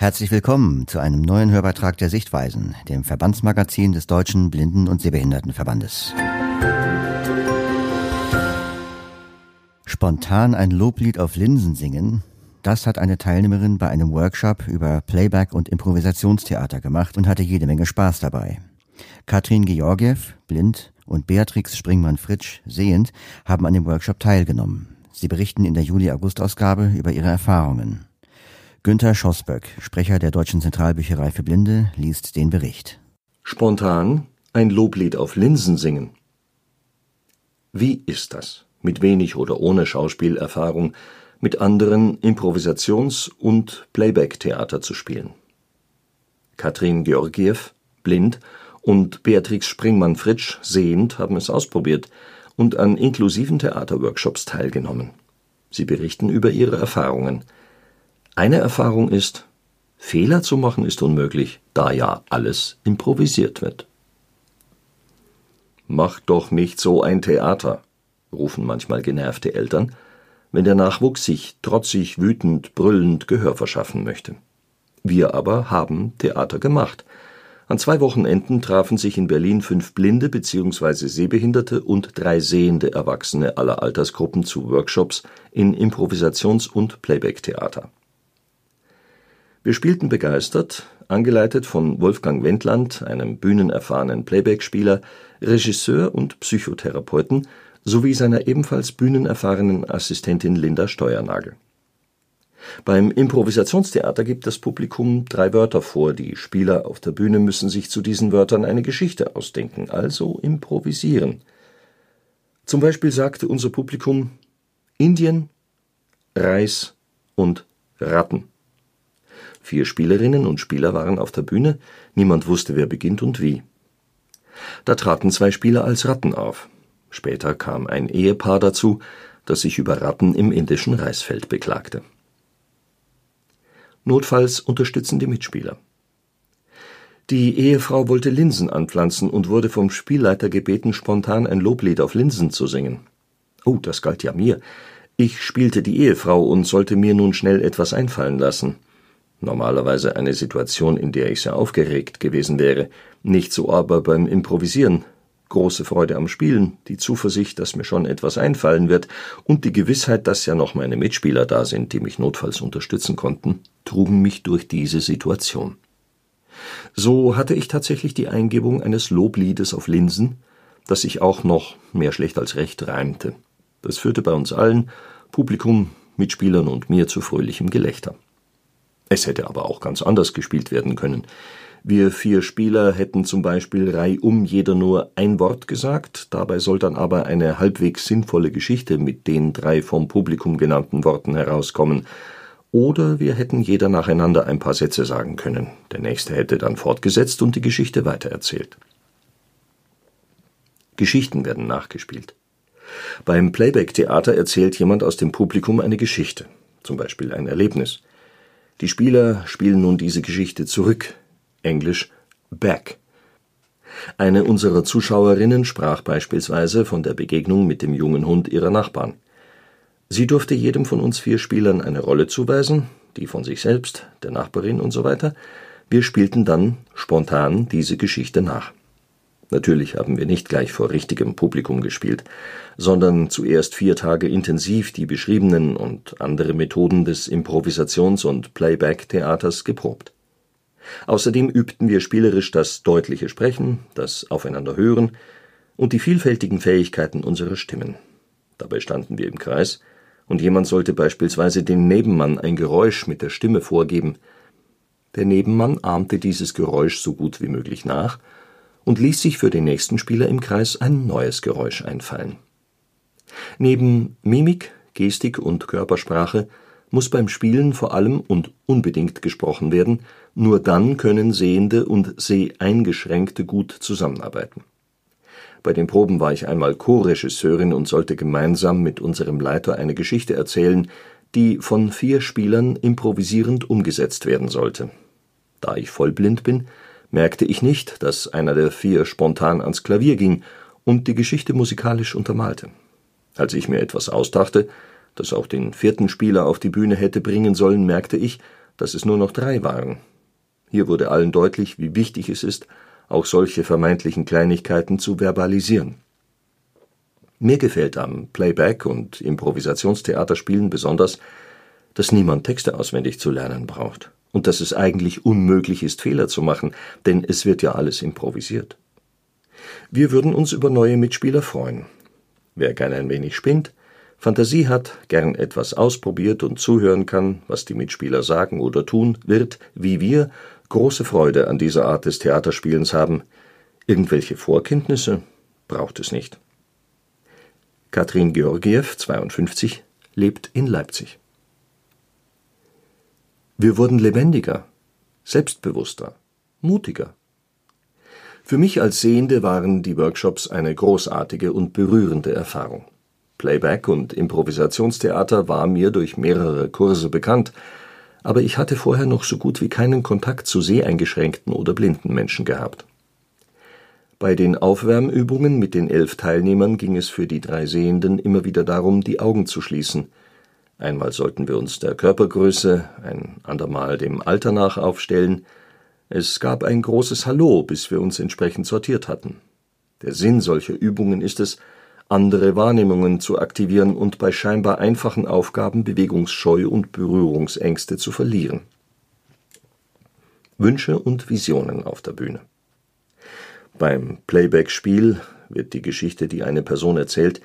Herzlich willkommen zu einem neuen Hörbeitrag der Sichtweisen, dem Verbandsmagazin des Deutschen Blinden- und Sehbehindertenverbandes. Spontan ein Loblied auf Linsen singen, das hat eine Teilnehmerin bei einem Workshop über Playback und Improvisationstheater gemacht und hatte jede Menge Spaß dabei. Katrin Georgiev, blind, und Beatrix Springmann-Fritsch, sehend, haben an dem Workshop teilgenommen. Sie berichten in der Juli-August-Ausgabe über ihre Erfahrungen. Günter Schossböck, Sprecher der Deutschen Zentralbücherei für Blinde, liest den Bericht. Spontan ein Loblied auf Linsen singen. Wie ist das, mit wenig oder ohne Schauspielerfahrung mit anderen Improvisations- und Playback-Theater zu spielen? Katrin Georgiev, blind, und Beatrix Springmann-Fritsch, sehend, haben es ausprobiert und an inklusiven Theaterworkshops teilgenommen. Sie berichten über ihre Erfahrungen – eine Erfahrung ist, Fehler zu machen ist unmöglich, da ja alles improvisiert wird. Mach doch nicht so ein Theater, rufen manchmal genervte Eltern, wenn der Nachwuchs sich trotzig, wütend, brüllend Gehör verschaffen möchte. Wir aber haben Theater gemacht. An zwei Wochenenden trafen sich in Berlin fünf blinde bzw. sehbehinderte und drei sehende Erwachsene aller Altersgruppen zu Workshops in Improvisations und Playback-Theater wir spielten begeistert, angeleitet von Wolfgang Wendland, einem bühnenerfahrenen Playback-Spieler, Regisseur und Psychotherapeuten sowie seiner ebenfalls bühnenerfahrenen Assistentin Linda Steuernagel. Beim Improvisationstheater gibt das Publikum drei Wörter vor, die Spieler auf der Bühne müssen sich zu diesen Wörtern eine Geschichte ausdenken, also improvisieren. Zum Beispiel sagte unser Publikum Indien, Reis und Ratten Vier Spielerinnen und Spieler waren auf der Bühne, niemand wusste, wer beginnt und wie. Da traten zwei Spieler als Ratten auf. Später kam ein Ehepaar dazu, das sich über Ratten im indischen Reisfeld beklagte. Notfalls unterstützen die Mitspieler. Die Ehefrau wollte Linsen anpflanzen und wurde vom Spielleiter gebeten, spontan ein Loblied auf Linsen zu singen. Oh, das galt ja mir. Ich spielte die Ehefrau und sollte mir nun schnell etwas einfallen lassen normalerweise eine Situation, in der ich sehr aufgeregt gewesen wäre, nicht so aber beim Improvisieren. Große Freude am Spielen, die Zuversicht, dass mir schon etwas einfallen wird, und die Gewissheit, dass ja noch meine Mitspieler da sind, die mich notfalls unterstützen konnten, trugen mich durch diese Situation. So hatte ich tatsächlich die Eingebung eines Lobliedes auf Linsen, das sich auch noch mehr schlecht als recht reimte. Das führte bei uns allen, Publikum, Mitspielern und mir zu fröhlichem Gelächter. Es hätte aber auch ganz anders gespielt werden können. Wir vier Spieler hätten zum Beispiel reihum jeder nur ein Wort gesagt, dabei soll dann aber eine halbwegs sinnvolle Geschichte mit den drei vom Publikum genannten Worten herauskommen. Oder wir hätten jeder nacheinander ein paar Sätze sagen können, der nächste hätte dann fortgesetzt und die Geschichte weitererzählt. Geschichten werden nachgespielt. Beim Playback-Theater erzählt jemand aus dem Publikum eine Geschichte, zum Beispiel ein Erlebnis. Die Spieler spielen nun diese Geschichte zurück (englisch back). Eine unserer Zuschauerinnen sprach beispielsweise von der Begegnung mit dem jungen Hund ihrer Nachbarn. Sie durfte jedem von uns vier Spielern eine Rolle zuweisen, die von sich selbst, der Nachbarin usw. Wir spielten dann spontan diese Geschichte nach Natürlich haben wir nicht gleich vor richtigem Publikum gespielt, sondern zuerst vier Tage intensiv die beschriebenen und andere Methoden des Improvisations und Playback-Theaters geprobt. Außerdem übten wir spielerisch das deutliche Sprechen, das Aufeinanderhören und die vielfältigen Fähigkeiten unserer Stimmen. Dabei standen wir im Kreis, und jemand sollte beispielsweise dem Nebenmann ein Geräusch mit der Stimme vorgeben. Der Nebenmann ahmte dieses Geräusch so gut wie möglich nach und ließ sich für den nächsten Spieler im Kreis ein neues Geräusch einfallen. Neben Mimik, Gestik und Körpersprache muss beim Spielen vor allem und unbedingt gesprochen werden, nur dann können Sehende und Seheingeschränkte gut zusammenarbeiten. Bei den Proben war ich einmal Co-Regisseurin und sollte gemeinsam mit unserem Leiter eine Geschichte erzählen, die von vier Spielern improvisierend umgesetzt werden sollte. Da ich vollblind bin merkte ich nicht, dass einer der vier spontan ans Klavier ging und die Geschichte musikalisch untermalte. Als ich mir etwas ausdachte, das auch den vierten Spieler auf die Bühne hätte bringen sollen, merkte ich, dass es nur noch drei waren. Hier wurde allen deutlich, wie wichtig es ist, auch solche vermeintlichen Kleinigkeiten zu verbalisieren. Mir gefällt am Playback und Improvisationstheaterspielen besonders, dass niemand Texte auswendig zu lernen braucht und dass es eigentlich unmöglich ist, Fehler zu machen, denn es wird ja alles improvisiert. Wir würden uns über neue Mitspieler freuen. Wer gern ein wenig spinnt, Fantasie hat, gern etwas ausprobiert und zuhören kann, was die Mitspieler sagen oder tun, wird, wie wir, große Freude an dieser Art des Theaterspielens haben. Irgendwelche Vorkenntnisse braucht es nicht. Katrin Georgiew, 52, lebt in Leipzig. Wir wurden lebendiger, selbstbewusster, mutiger. Für mich als Sehende waren die Workshops eine großartige und berührende Erfahrung. Playback und Improvisationstheater war mir durch mehrere Kurse bekannt, aber ich hatte vorher noch so gut wie keinen Kontakt zu seheingeschränkten oder blinden Menschen gehabt. Bei den Aufwärmübungen mit den elf Teilnehmern ging es für die drei Sehenden immer wieder darum, die Augen zu schließen. Einmal sollten wir uns der Körpergröße, ein andermal dem Alter nach aufstellen. Es gab ein großes Hallo, bis wir uns entsprechend sortiert hatten. Der Sinn solcher Übungen ist es andere Wahrnehmungen zu aktivieren und bei scheinbar einfachen Aufgaben Bewegungsscheu und Berührungsängste zu verlieren. Wünsche und Visionen auf der Bühne Beim Playback-Spiel wird die Geschichte, die eine Person erzählt,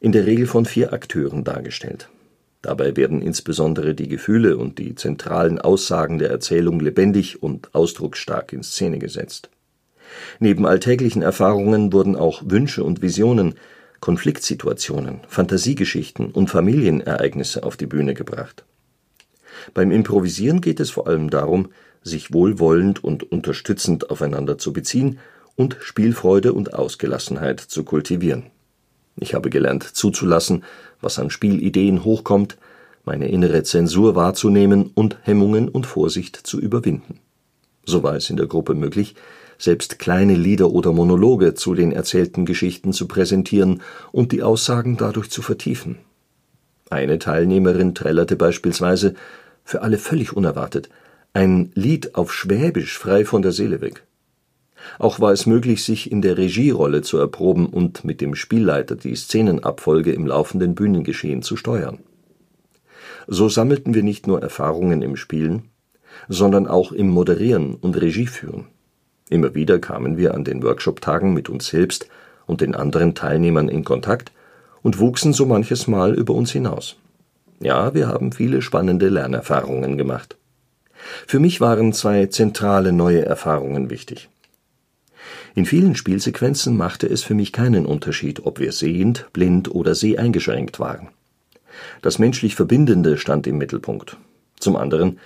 in der Regel von vier Akteuren dargestellt. Dabei werden insbesondere die Gefühle und die zentralen Aussagen der Erzählung lebendig und ausdrucksstark in Szene gesetzt. Neben alltäglichen Erfahrungen wurden auch Wünsche und Visionen Konfliktsituationen, Fantasiegeschichten und Familienereignisse auf die Bühne gebracht. Beim Improvisieren geht es vor allem darum, sich wohlwollend und unterstützend aufeinander zu beziehen und Spielfreude und Ausgelassenheit zu kultivieren. Ich habe gelernt zuzulassen, was an Spielideen hochkommt, meine innere Zensur wahrzunehmen und Hemmungen und Vorsicht zu überwinden. So war es in der Gruppe möglich selbst kleine Lieder oder Monologe zu den erzählten Geschichten zu präsentieren und die Aussagen dadurch zu vertiefen. Eine Teilnehmerin trällerte beispielsweise, für alle völlig unerwartet, ein Lied auf Schwäbisch frei von der Seele weg. Auch war es möglich, sich in der Regierolle zu erproben und mit dem Spielleiter die Szenenabfolge im laufenden Bühnengeschehen zu steuern. So sammelten wir nicht nur Erfahrungen im Spielen, sondern auch im Moderieren und Regieführen Immer wieder kamen wir an den Workshoptagen mit uns selbst und den anderen Teilnehmern in Kontakt und wuchsen so manches Mal über uns hinaus. Ja, wir haben viele spannende Lernerfahrungen gemacht. Für mich waren zwei zentrale neue Erfahrungen wichtig. In vielen Spielsequenzen machte es für mich keinen Unterschied, ob wir sehend, blind oder seheingeschränkt waren. Das menschlich Verbindende stand im Mittelpunkt. Zum anderen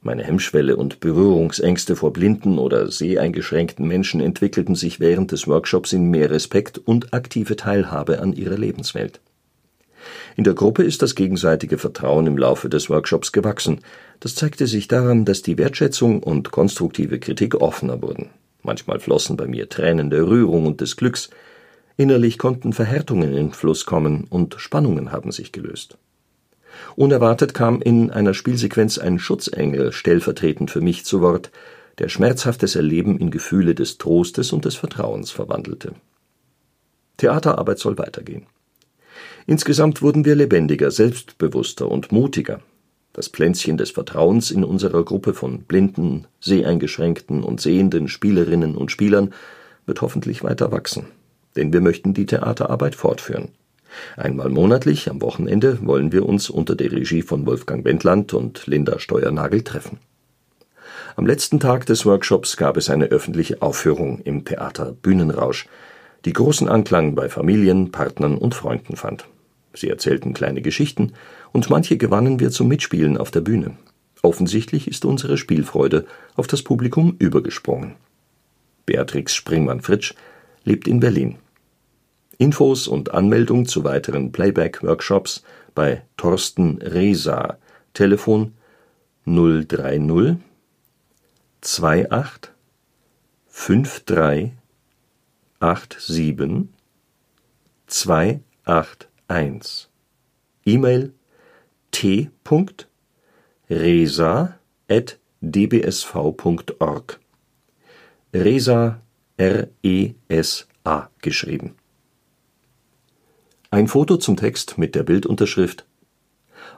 meine Hemmschwelle und Berührungsängste vor blinden oder seheingeschränkten Menschen entwickelten sich während des Workshops in mehr Respekt und aktive Teilhabe an ihrer Lebenswelt. In der Gruppe ist das gegenseitige Vertrauen im Laufe des Workshops gewachsen. Das zeigte sich daran, dass die Wertschätzung und konstruktive Kritik offener wurden. Manchmal flossen bei mir Tränen der Rührung und des Glücks. Innerlich konnten Verhärtungen in Fluss kommen und Spannungen haben sich gelöst Unerwartet kam in einer Spielsequenz ein Schutzengel stellvertretend für mich zu Wort, der schmerzhaftes Erleben in Gefühle des Trostes und des Vertrauens verwandelte. Theaterarbeit soll weitergehen. Insgesamt wurden wir lebendiger, selbstbewusster und mutiger. Das Pflänzchen des Vertrauens in unserer Gruppe von blinden, seheingeschränkten und sehenden Spielerinnen und Spielern wird hoffentlich weiter wachsen, denn wir möchten die Theaterarbeit fortführen Einmal monatlich am Wochenende wollen wir uns unter der Regie von Wolfgang Wendland und Linda Steuernagel treffen. Am letzten Tag des Workshops gab es eine öffentliche Aufführung im Theater Bühnenrausch, die großen Anklang bei Familien, Partnern und Freunden fand. Sie erzählten kleine Geschichten und manche gewannen wir zum Mitspielen auf der Bühne. Offensichtlich ist unsere Spielfreude auf das Publikum übergesprungen. Beatrix Springmann-Fritsch lebt in Berlin Infos und Anmeldung zu weiteren Playback-Workshops bei Thorsten Rehsa, Telefon 030 28 53 87 281. E-Mail t.resa at dbsv.org. Resa, R-E-S-A geschrieben. Ein Foto zum Text mit der Bildunterschrift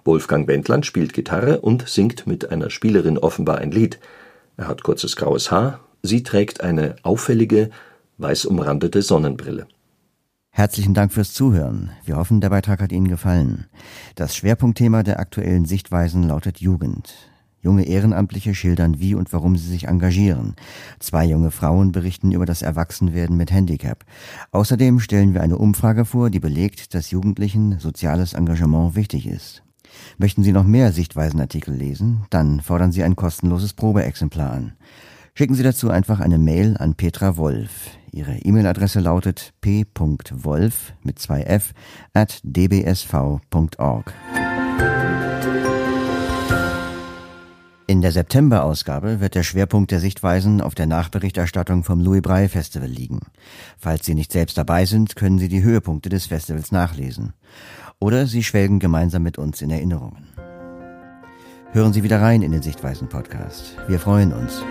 Wolfgang Wendland spielt Gitarre und singt mit einer Spielerin offenbar ein Lied. Er hat kurzes graues Haar, sie trägt eine auffällige, weiß umrandete Sonnenbrille. Herzlichen Dank fürs Zuhören. Wir hoffen, der Beitrag hat Ihnen gefallen. Das Schwerpunktthema der aktuellen Sichtweisen lautet Jugend. Junge Ehrenamtliche schildern, wie und warum sie sich engagieren. Zwei junge Frauen berichten über das Erwachsenwerden mit Handicap. Außerdem stellen wir eine Umfrage vor, die belegt, dass Jugendlichen soziales Engagement wichtig ist. Möchten Sie noch mehr Sichtweisenartikel lesen? Dann fordern Sie ein kostenloses Probeexemplar an. Schicken Sie dazu einfach eine Mail an Petra Wolf. Ihre E-Mail-Adresse lautet p.wolf mit zwei f at dbsv.org. In der September-Ausgabe wird der Schwerpunkt der Sichtweisen auf der Nachberichterstattung vom Louis Braille Festival liegen. Falls Sie nicht selbst dabei sind, können Sie die Höhepunkte des Festivals nachlesen. Oder Sie schwelgen gemeinsam mit uns in Erinnerungen. Hören Sie wieder rein in den Sichtweisen-Podcast. Wir freuen uns.